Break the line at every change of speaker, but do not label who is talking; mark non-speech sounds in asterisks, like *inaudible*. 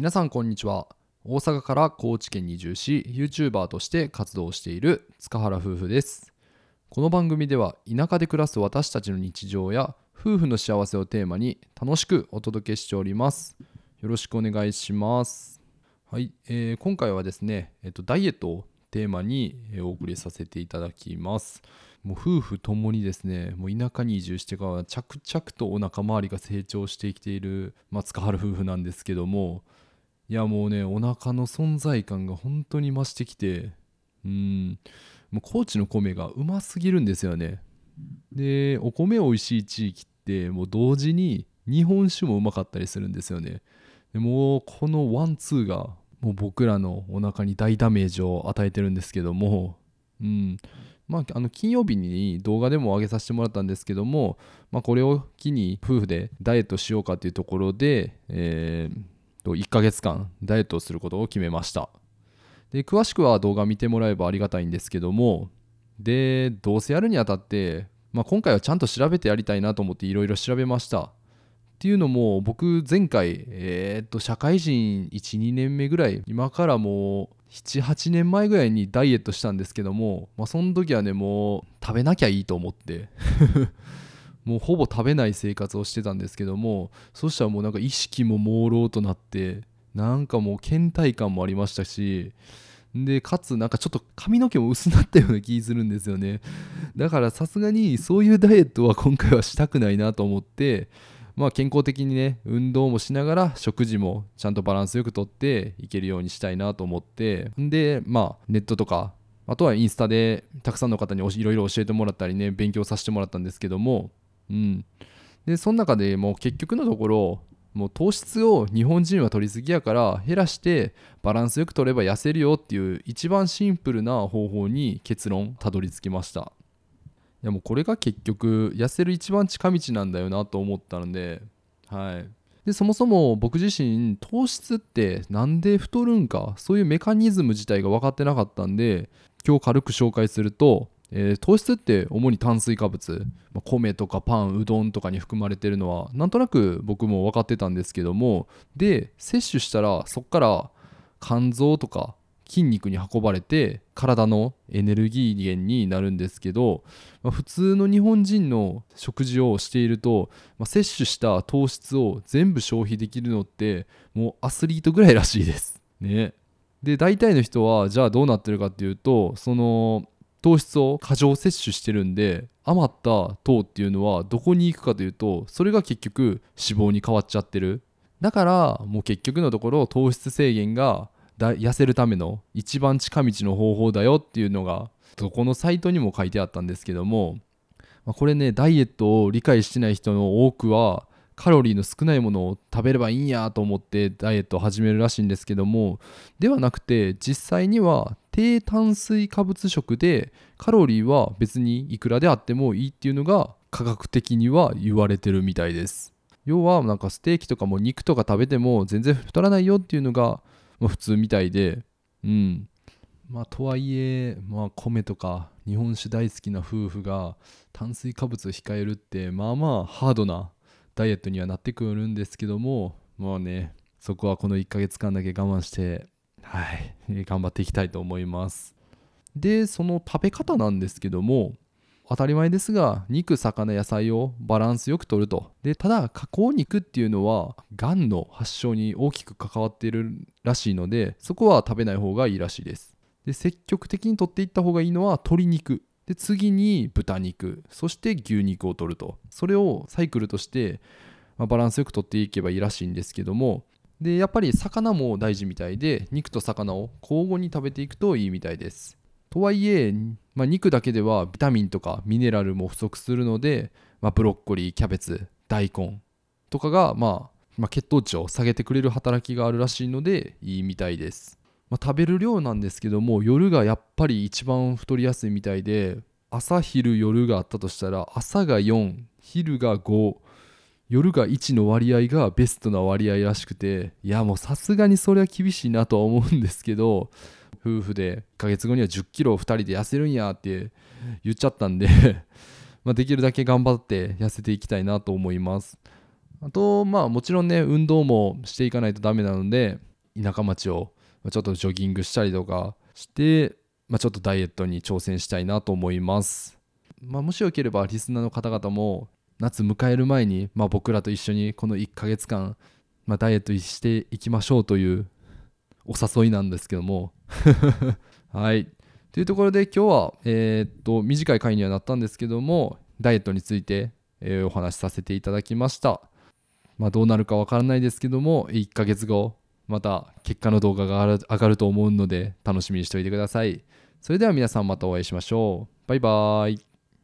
皆さんこんにちは。大阪から高知県に移住し YouTuber として活動している塚原夫婦です。この番組では田舎で暮らす私たちの日常や夫婦の幸せをテーマに楽しくお届けしております。よろしくお願いします。はい、えー、今回はですね、えっと、ダイエットをテーマにお送りさせていただきます。もう夫婦ともにですねもう田舎に移住してから着々とお腹周りが成長してきている松川夫婦なんですけどもいやもうねお腹の存在感が本当に増してきてうん。もう高知の米がうますぎるんですよね。でお米美味しい地域ってもう同時に日本酒もうまかったりするんですよね。でもうこのワンツーがもう僕らのお腹に大ダメージを与えてるんですけどもうん。まあ、あの金曜日に動画でも上げさせてもらったんですけども、まあ、これを機に夫婦でダイエットしようかというところで、えー、1ヶ月間ダイエットをすることを決めました。で詳しくは動画見てもらえばありがたいんですけどもでどうせやるにあたって、まあ、今回はちゃんと調べてやりたいなと思っていろいろ調べました。っていうのも僕前回、えー、っと社会人12年目ぐらい今からもう78年前ぐらいにダイエットしたんですけども、まあ、その時はねもう食べなきゃいいと思って。もうほぼ食べない生活をしてたんですけどもそしたらもうなんか意識も朦朧となってなんかもう倦怠感もありましたしでかつなんかちょっと髪の毛も薄なったような気するんですよね。だからさすがにそういうダイエットは今回はしたくないなと思ってまあ、健康的にね運動もしながら食事もちゃんとバランスよくとっていけるようにしたいなと思って。でまあネットとかあとはインスタでたくさんの方にいろいろ教えてもらったりね勉強させてもらったんですけどもうん。でその中でもう結局のところもう糖質を日本人は取りすぎやから減らしてバランスよく取れば痩せるよっていう一番シンプルな方法に結論たどり着きました。いやもうこれが結局痩せる一番近道なんだよなと思ったので。はい。でそもそも僕自身糖質ってなんで太るんかそういうメカニズム自体が分かってなかったんで今日軽く紹介すると、えー、糖質って主に炭水化物、まあ、米とかパンうどんとかに含まれてるのはなんとなく僕も分かってたんですけども。で摂取したらそっから肝臓とか筋肉に運ばれて体のエネルギー源になるんですけど、まあ、普通の日本人の食事をしていると、まあ、摂取した糖質を全部消費できるのってもうアスリートぐらいらしいです。ね、で大体の人はじゃあどうなってるかっていうとその糖質を過剰摂取してるんで余った糖っていうのはどこに行くかというとそれが結局脂肪に変わっちゃってる。だからもう結局のところ糖質制限が痩せるための一番近道の方法だよっていうのがどこのサイトにも書いてあったんですけども、これねダイエットを理解してない人の多くはカロリーの少ないものを食べればいいんやと思ってダイエットを始めるらしいんですけどもではなくて実際には低炭水化物食でカロリーは別にいくらであってもいいっていうのが科学的には言われてるみたいです要はなんかステーキとかも肉とか食べても全然太らないよっていうのが、普通みたいで、うん。まあ、とはいえ、まあ、米とか日本酒大好きな夫婦が炭水化物を控えるって、まあまあハードなダイエットにはなってくるんですけども、まあね、そこはこの1ヶ月間だけ我慢して、はい、*laughs* 頑張っていきたいと思います。で、その食べ方なんですけども、当たり前ですが肉魚野菜をバランスよくとると。でただ加工肉っていうのはがんの発症に大きく関わっているらしいのでそこは食べない方がいいらしいです。で積極的にとっていった方がいいのは鶏肉。で次に豚肉そして牛肉を取ると。それをサイクルとして、まあ、バランスよくとっていけばいいらしいんですけども。でやっぱり魚も大事みたいで肉と魚を交互に食べていくといいみたいです。とはいえ、まあ、肉だけではビタミンとかミネラルも不足するので、まあ、ブロッコリーキャベツ大根とかが、まあ、まあ、血糖値を下げてくれる働きがあるらしいのでいいみたいです、まあ、食べる量なんですけども夜がやっぱり一番太りやすいみたいで朝昼夜があったとしたら朝が4昼が5夜が1の割合がベストな割合らしくていやもうさすがにそれは厳しいなとは思うんですけど夫婦で1ヶ月後には1 0キロを2人で痩せるんやって言っちゃったんで *laughs* まできるだけ頑張って痩せていきたいなと思います。あとまあもちろんね運動もしていかないとダメなので田舎町をちょっとジョギングしたりとかして、まあ、ちょっとダイエットに挑戦したいなと思います、まあ、もしよければリスナーの方々も夏迎える前に、まあ、僕らと一緒にこの1ヶ月間、まあ、ダイエットしていきましょうというお誘いなんですけども。*laughs* はい。というところで今日は、えーっと短い回にはなったんですけどもダイエットについて、えーお話しさせていただきました。まあどうなるかわからないですけども1ヶ月後また結果の動画が上がると思うので楽しみにしておいてください。それでは皆さんまたお会いしましょう。バイバーイ。